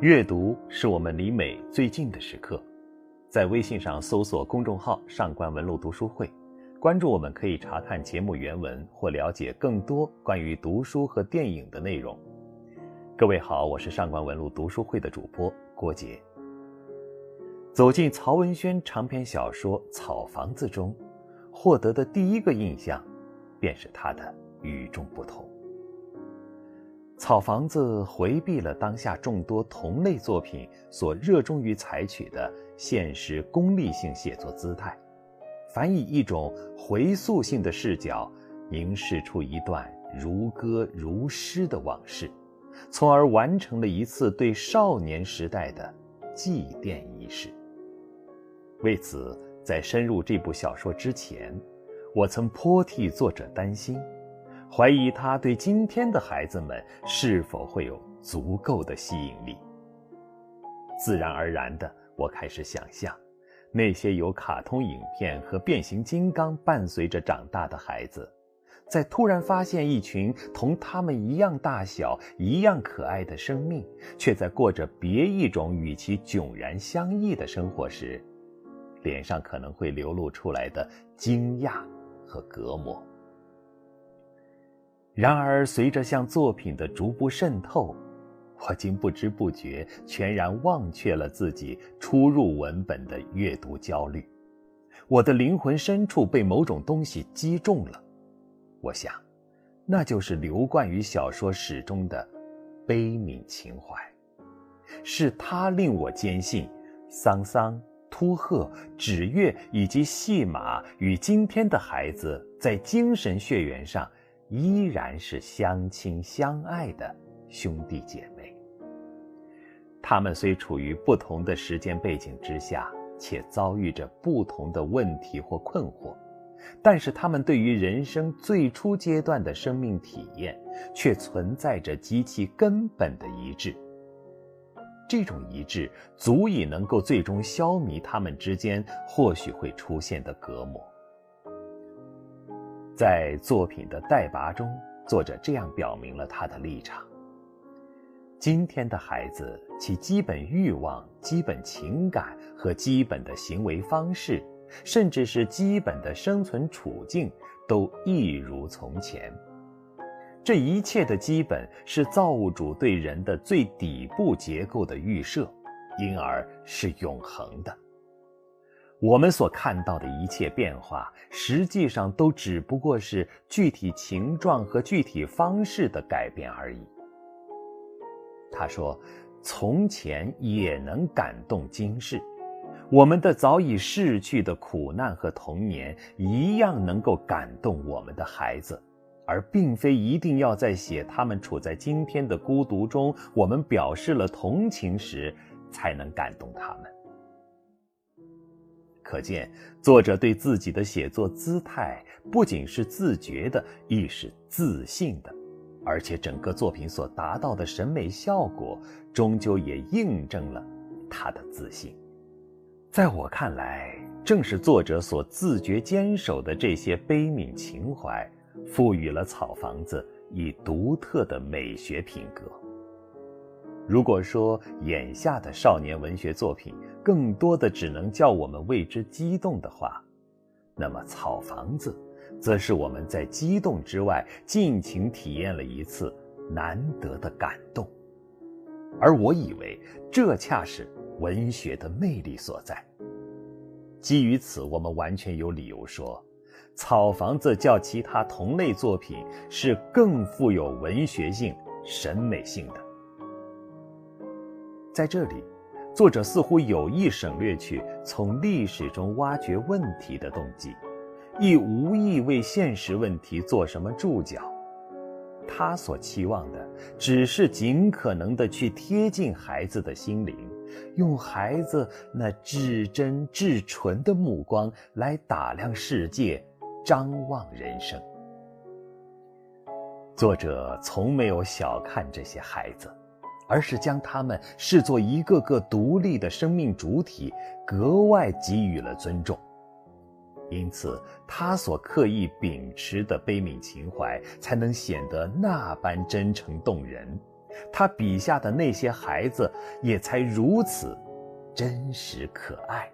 阅读是我们离美最近的时刻，在微信上搜索公众号“上官文露读书会”，关注我们可以查看节目原文或了解更多关于读书和电影的内容。各位好，我是上官文露读书会的主播郭杰。走进曹文轩长篇小说《草房子》中，获得的第一个印象，便是它的与众不同。草房子回避了当下众多同类作品所热衷于采取的现实功利性写作姿态，反以一种回溯性的视角凝视出一段如歌如诗的往事，从而完成了一次对少年时代的祭奠仪式。为此，在深入这部小说之前，我曾颇替作者担心。怀疑他对今天的孩子们是否会有足够的吸引力。自然而然的，我开始想象，那些有卡通影片和变形金刚伴随着长大的孩子，在突然发现一群同他们一样大小、一样可爱的生命，却在过着别一种与其迥然相异的生活时，脸上可能会流露出来的惊讶和隔膜。然而，随着向作品的逐步渗透，我竟不知不觉全然忘却了自己初入文本的阅读焦虑。我的灵魂深处被某种东西击中了，我想，那就是流贯于小说史中的悲悯情怀。是他令我坚信，桑桑、秃鹤、纸月以及戏马与今天的孩子在精神血缘上。依然是相亲相爱的兄弟姐妹。他们虽处于不同的时间背景之下，且遭遇着不同的问题或困惑，但是他们对于人生最初阶段的生命体验，却存在着极其根本的一致。这种一致足以能够最终消弭他们之间或许会出现的隔膜。在作品的代拔中，作者这样表明了他的立场：今天的孩子，其基本欲望、基本情感和基本的行为方式，甚至是基本的生存处境，都一如从前。这一切的基本是造物主对人的最底部结构的预设，因而是永恒的。我们所看到的一切变化，实际上都只不过是具体情状和具体方式的改变而已。他说：“从前也能感动今世，我们的早已逝去的苦难和童年，一样能够感动我们的孩子，而并非一定要在写他们处在今天的孤独中，我们表示了同情时，才能感动他们。”可见，作者对自己的写作姿态不仅是自觉的，亦是自信的，而且整个作品所达到的审美效果，终究也印证了他的自信。在我看来，正是作者所自觉坚守的这些悲悯情怀，赋予了《草房子》以独特的美学品格。如果说眼下的少年文学作品更多的只能叫我们为之激动的话，那么《草房子》则是我们在激动之外尽情体验了一次难得的感动。而我以为这恰是文学的魅力所在。基于此，我们完全有理由说，《草房子》较其他同类作品是更富有文学性、审美性的。在这里，作者似乎有意省略去从历史中挖掘问题的动机，亦无意为现实问题做什么注脚。他所期望的，只是尽可能的去贴近孩子的心灵，用孩子那至真至纯的目光来打量世界，张望人生。作者从没有小看这些孩子。而是将他们视作一个个独立的生命主体，格外给予了尊重。因此，他所刻意秉持的悲悯情怀，才能显得那般真诚动人。他笔下的那些孩子也才如此真实可爱。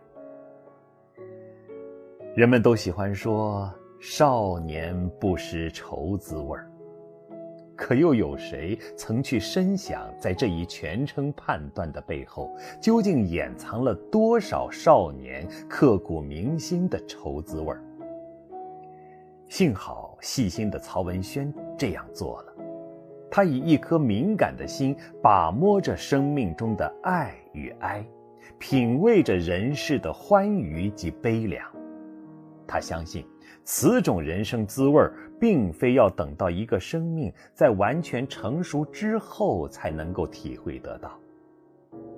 人们都喜欢说“少年不识愁滋味儿”，可又有谁曾去深想，在这一全称判断的背后，究竟掩藏了多少少年刻骨铭心的愁滋味儿？幸好细心的曹文轩这样做了，他以一颗敏感的心把摸着生命中的爱与哀，品味着人世的欢愉及悲凉。他相信，此种人生滋味儿并非要等到一个生命在完全成熟之后才能够体会得到。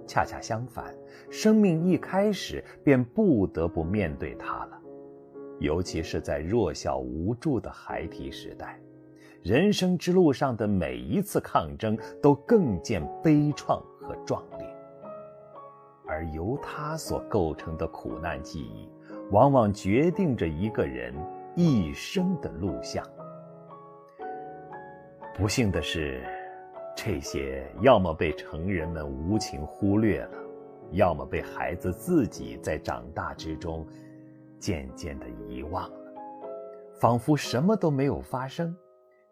恰恰相反，生命一开始便不得不面对它了。尤其是在弱小无助的孩提时代，人生之路上的每一次抗争都更见悲怆和壮烈，而由它所构成的苦难记忆。往往决定着一个人一生的录像。不幸的是，这些要么被成人们无情忽略了，要么被孩子自己在长大之中渐渐的遗忘了，仿佛什么都没有发生，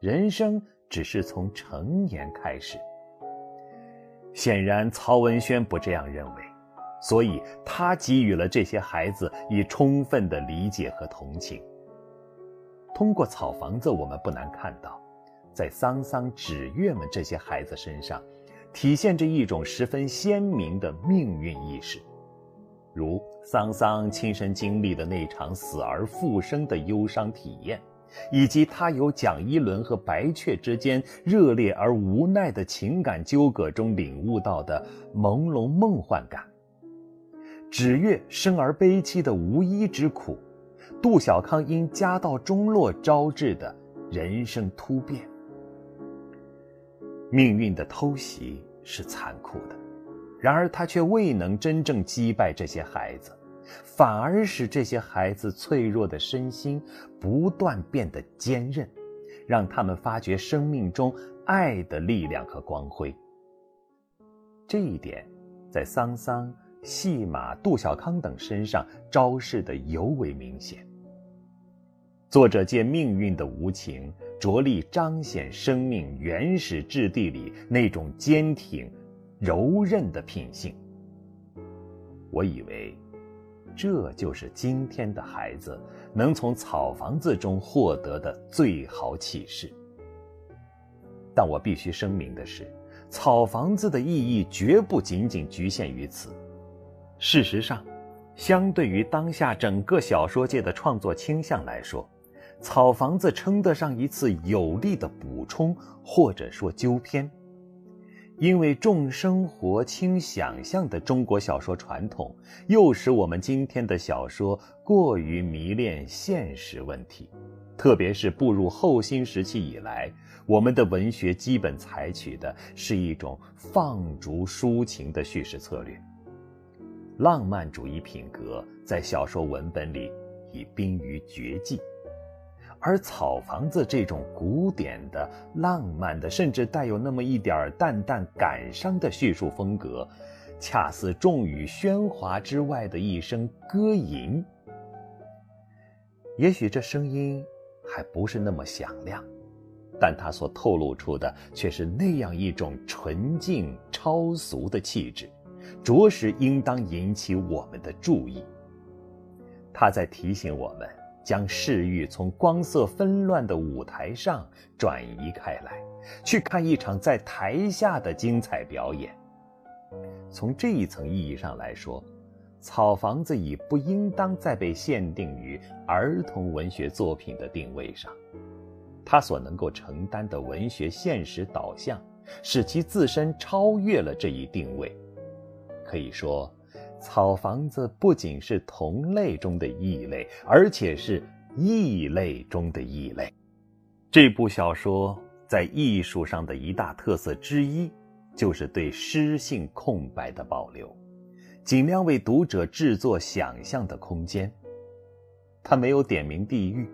人生只是从成年开始。显然，曹文轩不这样认为。所以，他给予了这些孩子以充分的理解和同情。通过草房子，我们不难看到，在桑桑、纸月们这些孩子身上，体现着一种十分鲜明的命运意识。如桑桑亲身经历的那场死而复生的忧伤体验，以及他由蒋一伦和白雀之间热烈而无奈的情感纠葛中领悟到的朦胧梦幻感。纸月生而悲戚的无依之苦，杜小康因家道中落招致的人生突变。命运的偷袭是残酷的，然而他却未能真正击败这些孩子，反而使这些孩子脆弱的身心不断变得坚韧，让他们发掘生命中爱的力量和光辉。这一点，在桑桑。戏马、杜小康等身上昭示的尤为明显。作者借命运的无情，着力彰显生命原始质地里那种坚挺、柔韧的品性。我以为，这就是今天的孩子能从草房子中获得的最好启示。但我必须声明的是，草房子的意义绝不仅仅局限于此。事实上，相对于当下整个小说界的创作倾向来说，《草房子》称得上一次有力的补充，或者说纠偏。因为重生活轻想象的中国小说传统，又使我们今天的小说过于迷恋现实问题，特别是步入后新时期以来，我们的文学基本采取的是一种放逐抒情的叙事策略。浪漫主义品格在小说文本里已濒于绝迹，而草房子这种古典的、浪漫的，甚至带有那么一点淡淡感伤的叙述风格，恰似众语喧哗之外的一声歌吟。也许这声音还不是那么响亮，但它所透露出的却是那样一种纯净超俗的气质。着实应当引起我们的注意。他在提醒我们，将视域从光色纷乱的舞台上转移开来，去看一场在台下的精彩表演。从这一层意义上来说，《草房子》已不应当再被限定于儿童文学作品的定位上，它所能够承担的文学现实导向，使其自身超越了这一定位。可以说，草房子不仅是同类中的异类，而且是异类中的异类。这部小说在艺术上的一大特色之一，就是对诗性空白的保留，尽量为读者制作想象的空间。他没有点名地域，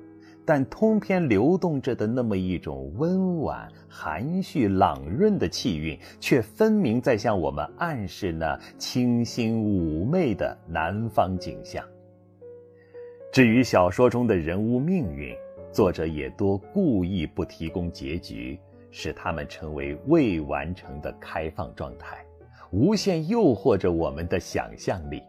但通篇流动着的那么一种温婉、含蓄、朗润的气韵，却分明在向我们暗示那清新妩媚的南方景象。至于小说中的人物命运，作者也多故意不提供结局，使他们成为未完成的开放状态，无限诱惑着我们的想象力。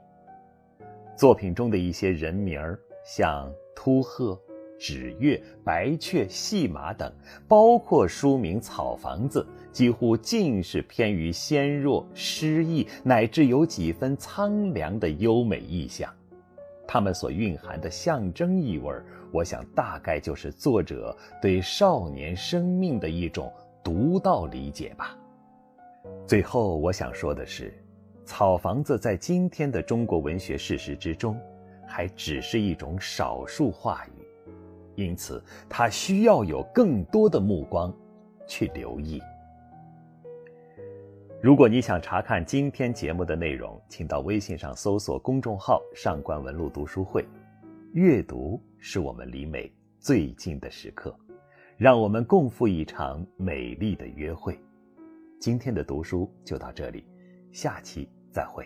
作品中的一些人名儿，像秃鹤。纸月、白雀、戏马等，包括书名《草房子》，几乎尽是偏于纤弱、诗意，乃至有几分苍凉的优美意象。它们所蕴含的象征意味，我想大概就是作者对少年生命的一种独到理解吧。最后，我想说的是，《草房子》在今天的中国文学事实之中，还只是一种少数话语。因此，他需要有更多的目光去留意。如果你想查看今天节目的内容，请到微信上搜索公众号“上官文露读书会”。阅读是我们离美最近的时刻，让我们共赴一场美丽的约会。今天的读书就到这里，下期再会。